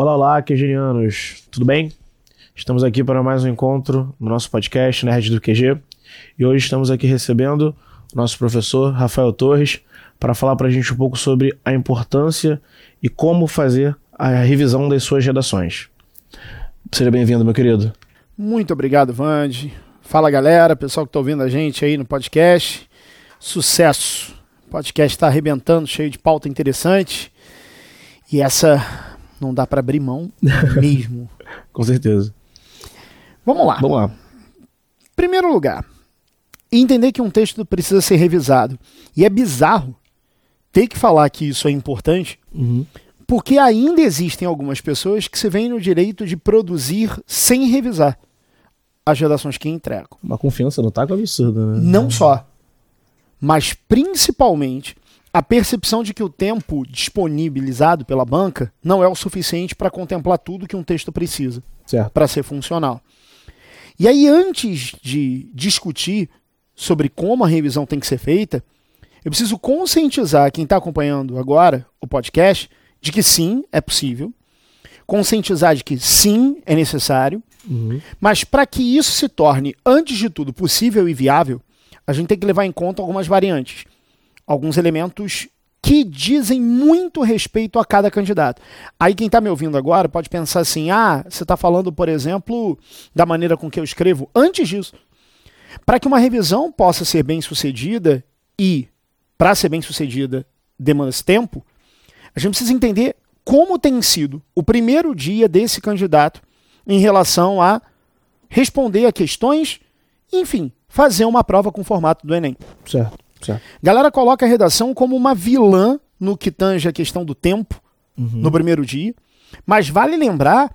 Olá, olá, quejerianos. Tudo bem? Estamos aqui para mais um encontro no nosso podcast Nerd do QG. E hoje estamos aqui recebendo o nosso professor Rafael Torres para falar para a gente um pouco sobre a importância e como fazer a revisão das suas redações. Seja bem-vindo, meu querido. Muito obrigado, Vande. Fala, galera, pessoal que está ouvindo a gente aí no podcast. Sucesso! O podcast está arrebentando, cheio de pauta interessante. E essa não dá para abrir mão mesmo. Com certeza. Vamos lá. Vamos lá. Primeiro lugar, entender que um texto precisa ser revisado. E é bizarro ter que falar que isso é importante, Uhum. porque ainda existem algumas pessoas que se veem no direito de produzir sem revisar as redações que entregam. Uma confiança no taco absurda, né? Não só, mas principalmente a percepção de que o tempo disponibilizado pela banca não é o suficiente para contemplar tudo que um texto precisa para ser funcional. E aí, antes de discutir sobre como a revisão tem que ser feita, eu preciso conscientizar quem está acompanhando agora o podcast de que sim, é possível, conscientizar de que sim, é necessário, Uhum. mas para que isso se torne, antes de tudo, possível e viável, a gente tem que levar em conta algumas variantes, alguns elementos que dizem muito respeito a cada candidato. Aí quem está me ouvindo agora pode pensar assim: ah, você está falando, por exemplo, da maneira com que eu escrevo. Antes disso, para que uma revisão possa ser bem sucedida e, para ser bem sucedida, demanda-se tempo, a gente precisa entender como tem sido o primeiro dia desse candidato em relação a responder a questões, enfim, fazer uma prova com o formato do Enem. Certo. Certo. Galera coloca a redação como uma vilã no que tange a questão do tempo Uhum. no primeiro dia, mas vale lembrar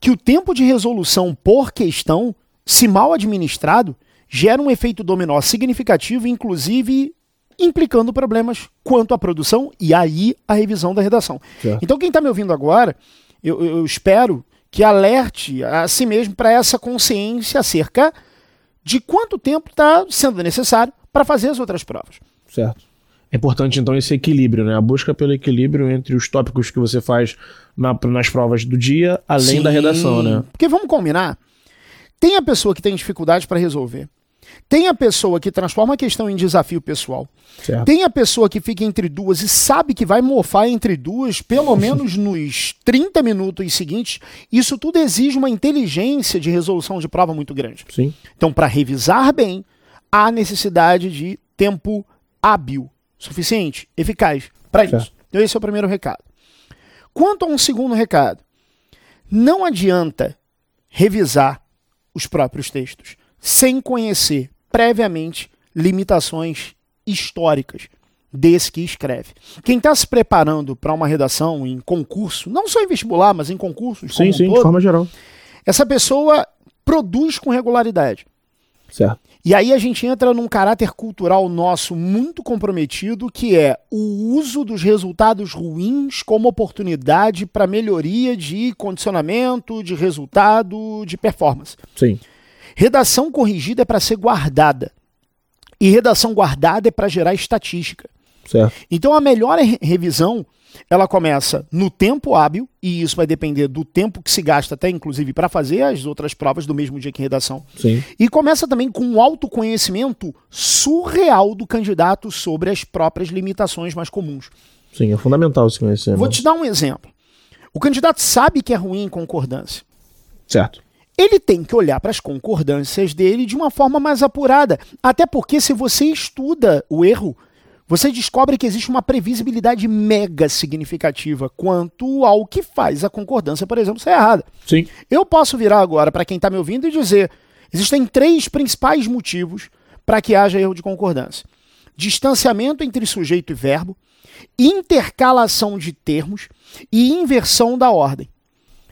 que o tempo de resolução por questão, se mal administrado, gera um efeito dominó significativo, inclusive implicando problemas quanto à produção e aí a revisão da redação. Certo. Então quem está me ouvindo agora, eu, eu espero que alerte a si mesmo para essa consciência acerca de quanto tempo está sendo necessário para fazer as outras provas. Certo. É importante, então, esse equilíbrio, né? A busca pelo equilíbrio entre os tópicos que você faz na- nas provas do dia, além da Sim, redação, né? Porque vamos combinar. Tem a pessoa que tem dificuldade para resolver. Tem a pessoa que transforma a questão em desafio pessoal. Certo. Tem a pessoa que fica entre duas e sabe que vai mofar entre duas, pelo menos nos 30 minutos seguintes. Isso tudo exige uma inteligência de resolução de prova muito grande. Sim. Então, para revisar bem, há necessidade de tempo hábil, suficiente, eficaz para isso. Então, esse é o primeiro recado. Quanto a um segundo recado, não adianta revisar os próprios textos sem conhecer previamente limitações históricas desse que escreve. Quem está se preparando para uma redação em concurso, não só em vestibular, mas em concursos, Sim, sim, de todo, forma geral. essa pessoa produz com regularidade. Certo. E aí a gente entra num caráter cultural nosso muito comprometido, que é o uso dos resultados ruins como oportunidade para melhoria de condicionamento, de resultado, de performance. Sim. Redação corrigida é para ser guardada. E redação guardada é para gerar estatística. Certo. Então a melhor re- revisão, ela começa no tempo hábil, e isso vai depender do tempo que se gasta até inclusive para fazer as outras provas do mesmo dia que redação. Sim. E começa também com um autoconhecimento surreal do candidato sobre as próprias limitações mais comuns. Sim, é fundamental se conhecer. Vou te dar um exemplo. O candidato sabe que é ruim em concordância. Certo. Ele tem que olhar para as concordâncias dele de uma forma mais apurada. Até porque, se você estuda o erro, você descobre que existe uma previsibilidade mega significativa quanto ao que faz a concordância, por exemplo, ser errada. Sim. Eu posso virar agora para quem está me ouvindo e dizer: existem três principais motivos para que haja erro de concordância: distanciamento entre sujeito e verbo, intercalação de termos e inversão da ordem.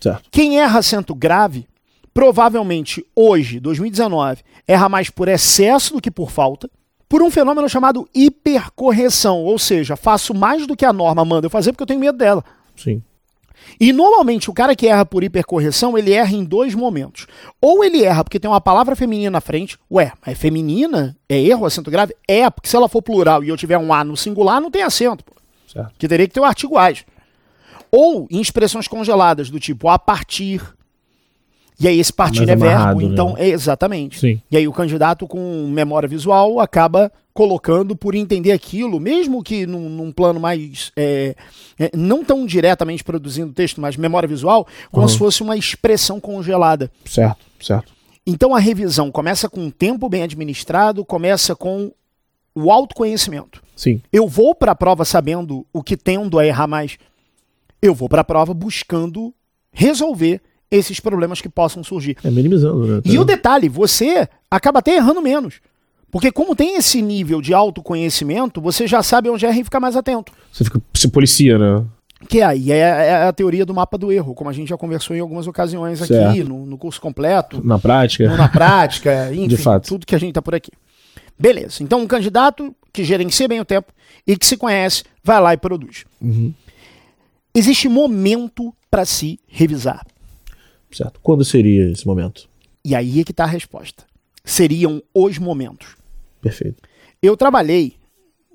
Certo. Quem erra acento grave, provavelmente hoje, 2019, erra mais por excesso do que por falta, por um fenômeno chamado hipercorreção, ou seja, faço mais do que a norma manda eu fazer porque eu tenho medo dela. Sim. E normalmente o cara que erra por hipercorreção, ele erra em dois momentos. Ou ele erra porque tem uma palavra feminina na frente. Ué, mas é feminina? É erro, acento grave? É, porque se ela for plural e eu tiver um A no singular, não tem acento. Certo. que teria que ter o artigo AS. Ou em expressões congeladas, do tipo a partir. E aí esse partir Mais é verbo, né? então é exatamente. Sim. E aí o candidato com memória visual acaba colocando por entender aquilo, mesmo que num, num plano mais. é, é, não tão diretamente produzindo texto, mas memória visual, como Uhum. se fosse uma expressão congelada. Certo, certo. Então a revisão começa com um tempo bem administrado, começa com o autoconhecimento. Sim. Eu vou para a prova sabendo o que tendo a errar mais. Eu vou para a prova buscando resolver esses problemas que possam surgir. É minimizando, né? E o detalhe, você acaba até errando menos. Porque como tem esse nível de autoconhecimento, você já sabe onde erra e fica mais atento. Você fica, se policia, né? Que aí é, é a teoria do mapa do erro, como a gente já conversou em algumas ocasiões aqui, Certo. no, no curso completo, Na prática. no na prática, enfim, De fato. tudo que a gente tá por aqui. Beleza, então um candidato que gerencia bem o tempo e que se conhece, vai lá e produz. Uhum. Existe momento para se revisar. Certo. Quando seria esse momento? E aí é que está a resposta. Seriam os momentos. Perfeito. Eu trabalhei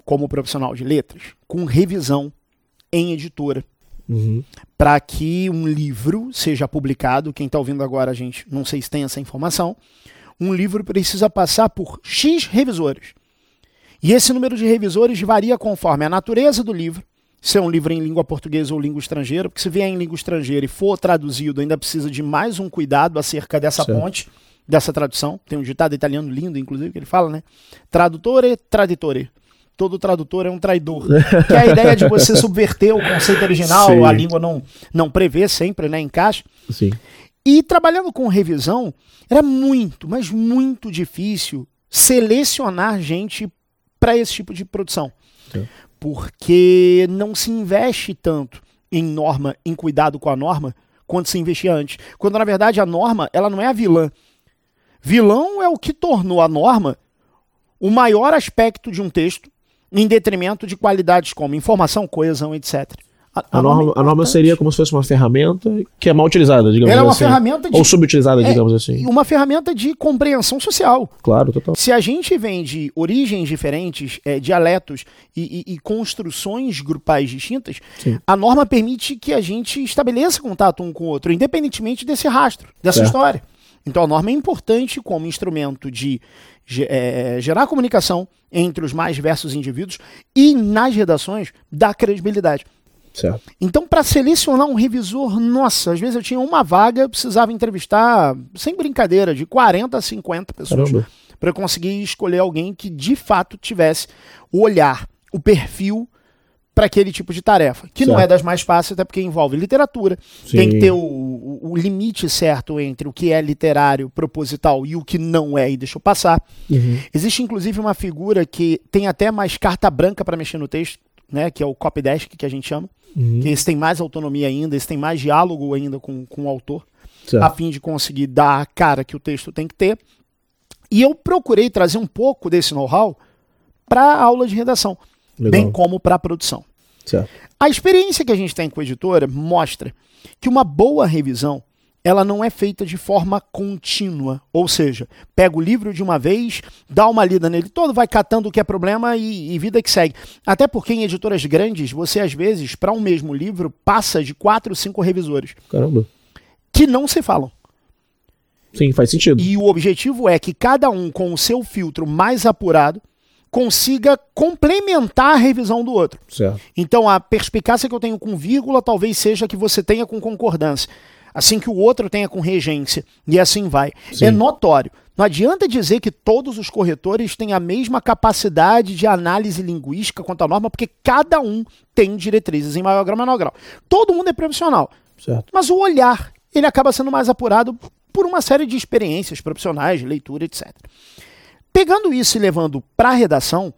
como profissional de letras com revisão em editora Uhum. para que um livro seja publicado. Quem está ouvindo agora, a gente não sei se tem essa informação. Um livro precisa passar por X revisores. E esse número de revisores varia conforme a natureza do livro, se é um livro em língua portuguesa ou língua estrangeira, porque se vier em língua estrangeira e for traduzido, ainda precisa de mais um cuidado acerca dessa Certo. ponte, dessa tradução. Tem um ditado italiano lindo, inclusive, que ele fala, né? Tradutore, traditore. Todo tradutor é um traidor. que é a ideia de você subverter o conceito original, Sim. a língua não, não prevê sempre, né? Encaixa. Sim. E trabalhando com revisão, era muito, mas muito difícil selecionar gente para esse tipo de produção. Sim. Porque não se investe tanto em norma, em cuidado com a norma, quanto se investia antes. Quando na verdade a norma, ela não é a vilã. Vilão é o que tornou a norma o maior aspecto de um texto, em detrimento de qualidades como informação, coesão, etc. A norma, a norma importante. seria como se fosse uma ferramenta que é mal utilizada, digamos Ela é uma assim. ferramenta de Ou subutilizada, É, digamos assim. uma ferramenta de compreensão social. Claro, total. Se a gente vem de origens diferentes, eh, dialetos e, e- e construções grupais distintas, Sim. a norma permite que a gente estabeleça contato um com o outro, independentemente desse rastro, dessa Certo. história. Então a norma é importante como instrumento de eh, gerar comunicação entre os mais diversos indivíduos e nas redações dar credibilidade. Certo. Então, para selecionar um revisor, nossa, às vezes eu tinha uma vaga, eu precisava entrevistar, sem brincadeira, de 40 a 50 pessoas para eu conseguir escolher alguém que de fato tivesse o olhar, o perfil para aquele tipo de tarefa, que não Certo. é das mais fáceis, até porque envolve literatura. Sim. Tem que ter o, o- o limite certo entre o que é literário, proposital e o que não é, e deixa eu passar. Uhum. Existe inclusive uma figura que tem até mais carta branca para mexer no texto, né, que é o copy desk, que a gente chama. Uhum. Que esse tem mais autonomia ainda, esse tem mais diálogo ainda com, com o autor, Certo. a fim de conseguir dar a cara que o texto tem que ter. E eu procurei trazer um pouco desse know-how para a aula de redação, Legal. bem como para a produção. Certo. A experiência que a gente tem com a editora mostra que uma boa revisão ela não é feita de forma contínua, ou seja, pega o livro de uma vez, dá uma lida nele todo, vai catando o que é problema e, e vida que segue. Até porque em editoras grandes, você às vezes, para um mesmo livro, passa de quatro, cinco revisores Caramba. que não se falam. Sim, faz sentido. E o objetivo é que cada um, com o seu filtro mais apurado, consiga complementar a revisão do outro. Certo. Então, a perspicácia que eu tenho com vírgula talvez seja que você tenha com concordância. Assim que o outro tenha com regência. E assim vai. Sim. É notório. Não adianta dizer que todos os corretores têm a mesma capacidade de análise linguística quanto à norma, porque cada um tem diretrizes em maior grau ou menor grau. Todo mundo é profissional. Certo. Mas o olhar, ele acaba sendo mais apurado por uma série de experiências profissionais, leitura, etc. Pegando isso e levando para a redação,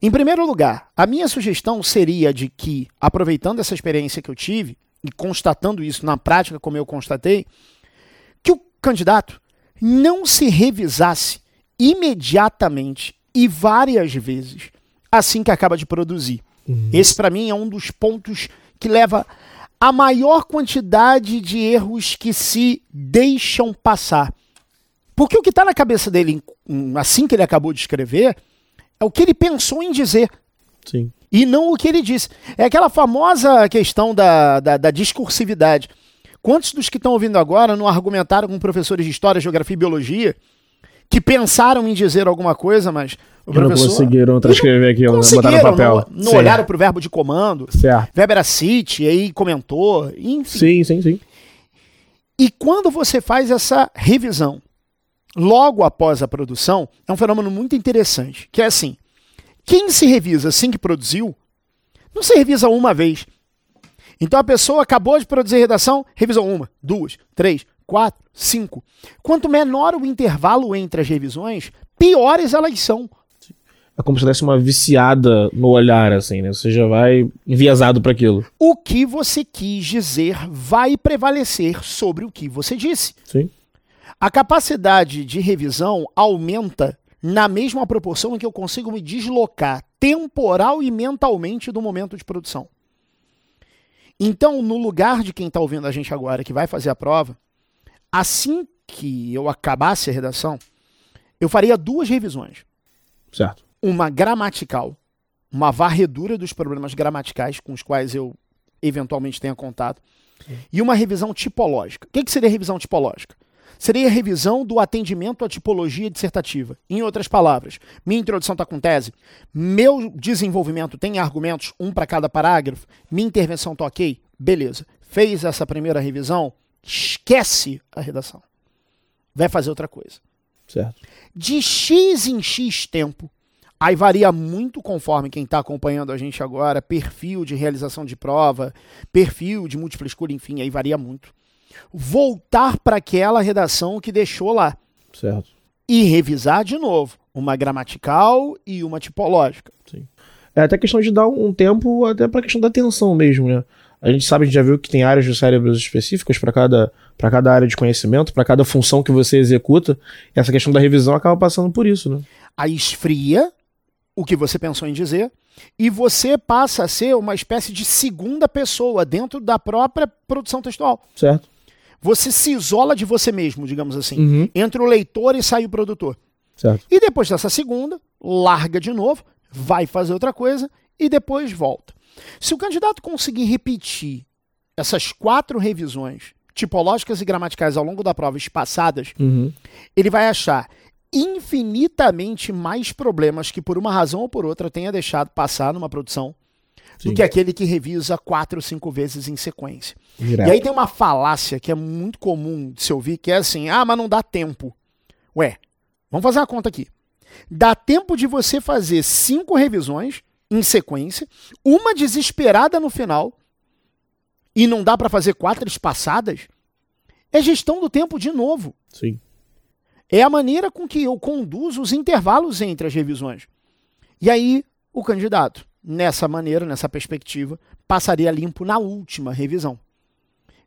em primeiro lugar, a minha sugestão seria de que, aproveitando essa experiência que eu tive e constatando isso na prática, como eu constatei, que o candidato não se revisasse imediatamente e várias vezes assim que acaba de produzir. Esse, para mim, é um dos pontos que leva a maior quantidade de erros que se deixam passar. Porque o que está na cabeça dele, assim que ele acabou de escrever, é o que ele pensou em dizer. Sim. E não o que ele disse. É aquela famosa questão da, da, da discursividade. Quantos dos que estão ouvindo agora não argumentaram com professores de história, geografia e biologia que pensaram em dizer alguma coisa, mas o E não professor conseguiram transcrever aquilo, né? botar no conseguiram, papel. não, não olharam pro verbo de comando. Certo. Weber cite, e aí comentou, enfim. Sim, sim, sim. E quando você faz essa revisão logo após a produção, é um fenômeno muito interessante, que é assim, quem se revisa assim que produziu, não se revisa uma vez. Então a pessoa acabou de produzir redação, revisou uma, duas, três, quatro, cinco. Quanto menor o intervalo entre as revisões, piores elas são. É como se desse uma viciada no olhar, assim, né? Você já vai enviesado para aquilo. O que você quis dizer vai prevalecer sobre o que você disse. Sim. A capacidade de revisão aumenta na mesma proporção em que eu consigo me deslocar temporal e mentalmente do momento de produção. Então, no lugar de quem está ouvindo a gente agora, que vai fazer a prova, assim que eu acabasse a redação, eu faria duas revisões. Certo. Uma gramatical, uma varredura dos problemas gramaticais com os quais eu eventualmente tenha contato, e uma revisão tipológica. O que, que seria revisão tipológica? Seria a revisão do atendimento à tipologia dissertativa. Em outras palavras, minha introdução está com tese, meu desenvolvimento tem argumentos, um para cada parágrafo, minha intervenção está ok? Beleza. Fez essa primeira revisão, esquece a redação. Vai fazer outra coisa. Certo. De X em X tempo, aí varia muito conforme quem está acompanhando a gente agora, perfil de realização de prova, perfil de múltipla escolha, enfim, aí varia muito. Voltar para aquela redação que deixou lá Certo. e revisar de novo uma gramatical e uma tipológica. É até questão de dar um tempo, até pra questão da atenção mesmo, né? A gente sabe, a gente já viu que tem áreas do cérebro específicas para cada, pra cada área de conhecimento, para cada função que você executa. E essa questão da revisão acaba passando por isso, né? Aí esfria o que você pensou em dizer e você passa a ser uma espécie de segunda pessoa dentro da própria produção textual. Certo. Você se isola de você mesmo, digamos assim. Uhum. Entre o leitor e sai o produtor. Certo. E depois dessa segunda, larga de novo, vai fazer outra coisa e depois volta. Se o candidato conseguir repetir essas quatro revisões tipológicas e gramaticais ao longo da prova espaçadas, Uhum. ele vai achar infinitamente mais problemas que por uma razão ou por outra tenha deixado passar numa produção Sim. do que aquele que revisa quatro ou cinco vezes em sequência. Direto. E aí tem uma falácia que é muito comum de se ouvir, que é assim, ah, mas não dá tempo. Ué, vamos fazer uma conta aqui. Dá tempo de você fazer cinco revisões em sequência, uma desesperada no final, e não dá para fazer quatro espaçadas? É gestão do tempo de novo. Sim. É a maneira com que eu conduzo os intervalos entre as revisões. E aí, o candidato, nessa maneira, nessa perspectiva, passaria limpo na última revisão,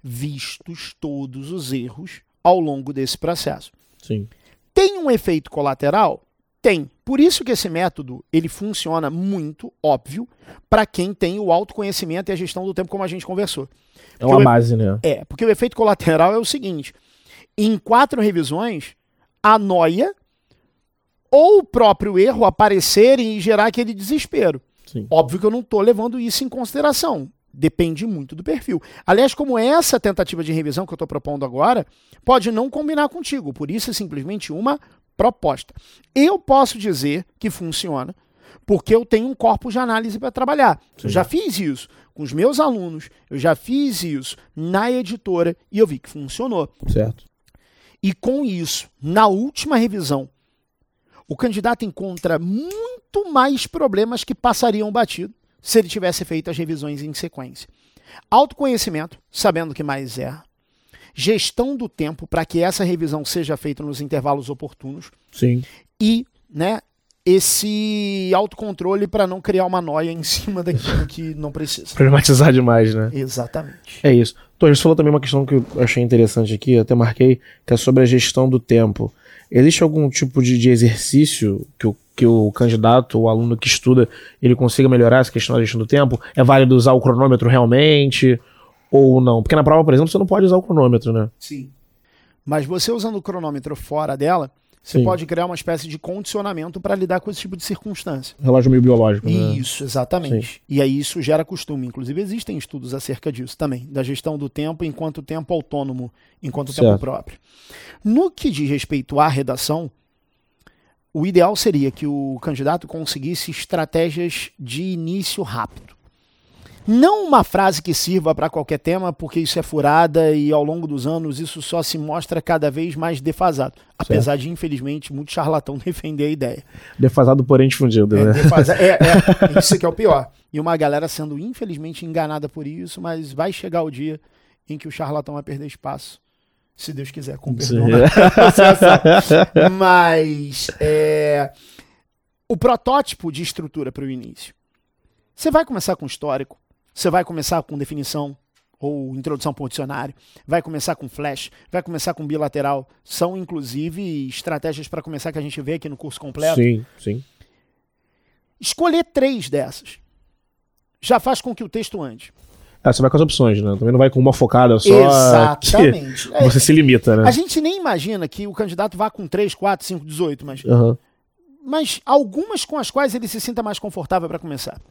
vistos todos os erros ao longo desse processo. Sim. Tem um efeito colateral? Tem. Por isso que esse método ele funciona muito, óbvio, para quem tem o autoconhecimento e a gestão do tempo, como a gente conversou. É uma base, né? É, porque o efeito colateral é o seguinte: em quatro revisões, a noia ou o próprio erro aparecerem e gerar aquele desespero. Sim. Óbvio que eu não estou levando isso em consideração. Depende muito do perfil. Aliás, como essa tentativa de revisão que eu estou propondo agora pode não combinar contigo, por isso é simplesmente uma proposta. Eu posso dizer que funciona porque eu tenho um corpo de análise para trabalhar. Eu Sim. já fiz isso com os meus alunos, eu já fiz isso na editora e eu vi que funcionou. Certo. E com isso, na última revisão, o candidato encontra muito mais problemas que passariam batido se ele tivesse feito as revisões em sequência. Autoconhecimento, sabendo que mais erra. Gestão do tempo para que essa revisão seja feita nos intervalos oportunos Sim. e, né, esse autocontrole para não criar uma noia em cima daquilo que não precisa. Problematizar demais, né? Exatamente. É isso. Torres, você falou também uma questão que eu achei interessante aqui, eu até marquei, que é sobre a gestão do tempo. Existe algum tipo de, de exercício que o, que o candidato, o aluno que estuda, ele consiga melhorar essa questão da gestão do tempo? É válido usar o cronômetro realmente ou não? Porque na prova, por exemplo, você não pode usar o cronômetro, né? Sim. Mas você usando o cronômetro fora dela, Você Sim. pode criar uma espécie de condicionamento para lidar com esse tipo de circunstância. Relógio meio biológico, né? Isso, exatamente. E aí isso gera costume. Inclusive, existem estudos acerca disso também, da gestão do tempo enquanto tempo autônomo, enquanto tempo Certo. próprio. No que diz respeito à redação, o ideal seria que o candidato conseguisse estratégias de início rápido. Não uma frase que sirva para qualquer tema, porque isso é furada e ao longo dos anos isso só se mostra cada vez mais defasado. Apesar de, infelizmente, muito charlatão defender a ideia. Defasado, porém difundido, É, né? defasa- é, é, isso que é o pior. E uma galera sendo infelizmente enganada por isso, mas vai chegar o dia em que o charlatão vai perder espaço. Se Deus quiser, com perdão. Associação. mas é, o protótipo de estrutura para o início. Você vai começar com histórico, você vai começar com definição ou introdução por dicionário, vai começar com flash, vai começar com bilateral. São, inclusive, estratégias para começar que a gente vê aqui no curso completo. Sim, sim. Escolher três dessas já faz com que o texto ande. Ah, você vai com as opções, né? Também não vai com uma focada só. Exatamente. Você se limita, né? A gente nem imagina que o candidato vá com 3, 4, 5, 18, mas, Aham. mas algumas com as quais ele se sinta mais confortável para começar.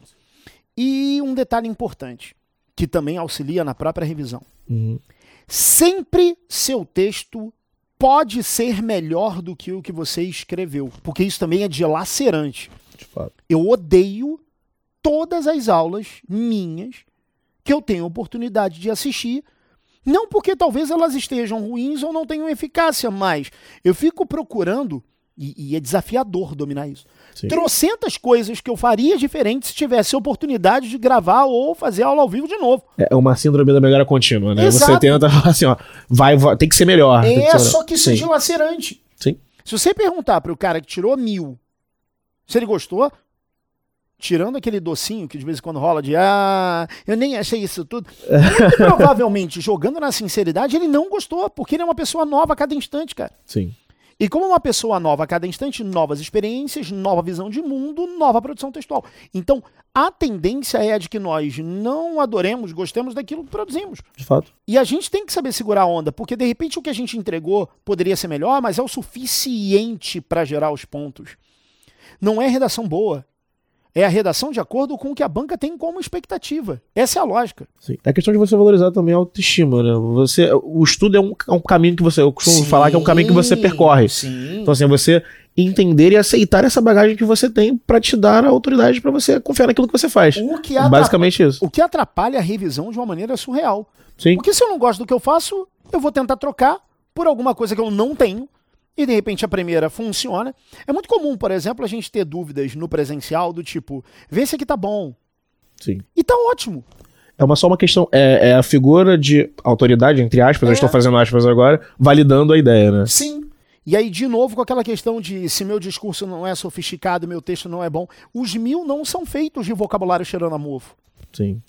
E um detalhe importante, que também auxilia na própria revisão. Uhum. Sempre seu texto pode ser melhor do que o que você escreveu, porque isso também é dilacerante. De fato. Eu odeio todas as aulas minhas que eu tenho oportunidade de assistir. Não porque talvez elas estejam ruins ou não tenham eficácia, mas eu fico procurando, e, e é desafiador dominar isso, Sim. trocentas coisas que eu faria diferente se tivesse oportunidade de gravar ou fazer aula ao vivo de novo. É uma síndrome da melhora contínua, né? Exato. Você tenta falar assim, ó, vai, vai, tem que ser melhor. tem que É, ser só que isso é Sim. dilacerante. Sim. Se você perguntar para o cara que tirou mil se ele gostou, tirando aquele docinho que de vez em quando rola de ah, eu nem achei isso tudo, muito provavelmente, jogando na sinceridade, ele não gostou, porque ele é uma pessoa nova a cada instante, cara. Sim. E como uma pessoa nova a cada instante, novas experiências, nova visão de mundo, nova produção textual. Então, a tendência é a de que nós não adoremos, gostemos daquilo que produzimos. De fato. E a gente tem que saber segurar a onda, porque de repente o que a gente entregou poderia ser melhor, mas é o suficiente para gerar os pontos. Não é redação boa. É a redação de acordo com o que a banca tem como expectativa. Essa é a lógica. Sim. É questão de você valorizar também a autoestima, né? Você, o estudo é um, é um caminho que você. Eu costumo falar que é um caminho que você percorre. Sim. Então, assim, é você entender e aceitar essa bagagem que você tem pra te dar a autoridade pra você confiar naquilo que você faz. O que, atrapalha, Basicamente isso. o que atrapalha a revisão de uma maneira surreal. Sim. Porque se eu não gosto do que eu faço, eu vou tentar trocar por alguma coisa que eu não tenho. E de repente a primeira funciona. É muito comum, por exemplo, a gente ter dúvidas no presencial do tipo, vê se aqui tá bom. Sim. E tá ótimo. É uma, só uma questão. É, é a figura de autoridade, entre aspas, eu É. estou fazendo aspas agora, validando a ideia, né? Sim. E aí, de novo, com aquela questão de se meu discurso não é sofisticado, meu texto não é bom. Os mil não são feitos de vocabulário cheirando a mofo. Sim.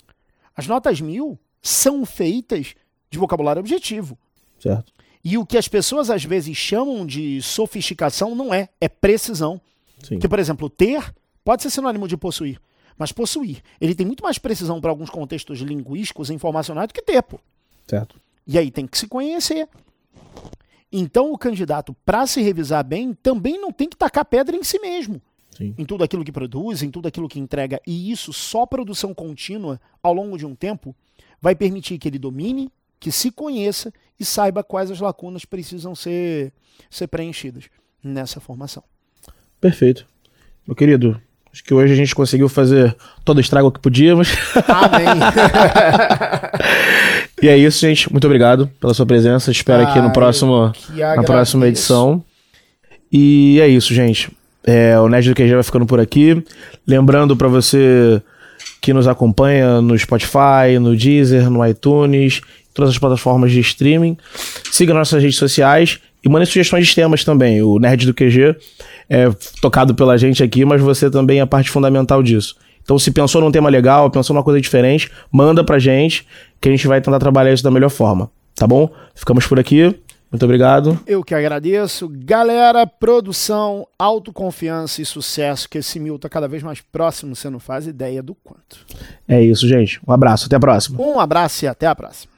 As notas mil são feitas de vocabulário objetivo. Certo. E o que as pessoas às vezes chamam de sofisticação não é, é precisão. Sim. Que, por exemplo, ter pode ser sinônimo de possuir. Mas possuir, ele tem muito mais precisão para alguns contextos linguísticos e informacionais do que ter, pô. Certo. E aí tem que se conhecer. Então o candidato, para se revisar bem, também não tem que tacar pedra em si mesmo. Sim. Em tudo aquilo que produz, em tudo aquilo que entrega. E isso, só produção contínua, ao longo de um tempo, vai permitir que ele domine, que se conheça e saiba quais as lacunas precisam ser, ser preenchidas nessa formação. Perfeito. Meu querido, acho que hoje a gente conseguiu fazer todo o estrago que podíamos. Amém. e é isso, gente. Muito obrigado pela sua presença. Espero aqui Ah, no próximo, que na próxima edição. E é isso, gente. É, o Nerd do QG vai ficando por aqui. Lembrando pra você que nos acompanha no Spotify, no Deezer, no iTunes, todas as plataformas de streaming. Siga nossas redes sociais e mande sugestões de temas também. O Nerd do QG é tocado pela gente aqui, mas você também é parte fundamental disso. Então, se pensou num tema legal, pensou numa coisa diferente, manda pra gente, que a gente vai tentar trabalhar isso da melhor forma. Tá bom? Ficamos por aqui. Muito obrigado. Eu que agradeço. Galera, produção, autoconfiança e sucesso, que esse mil tá cada vez mais próximo, você não faz ideia do quanto. É isso, gente. Um abraço. Até a próxima. Um abraço e até a próxima.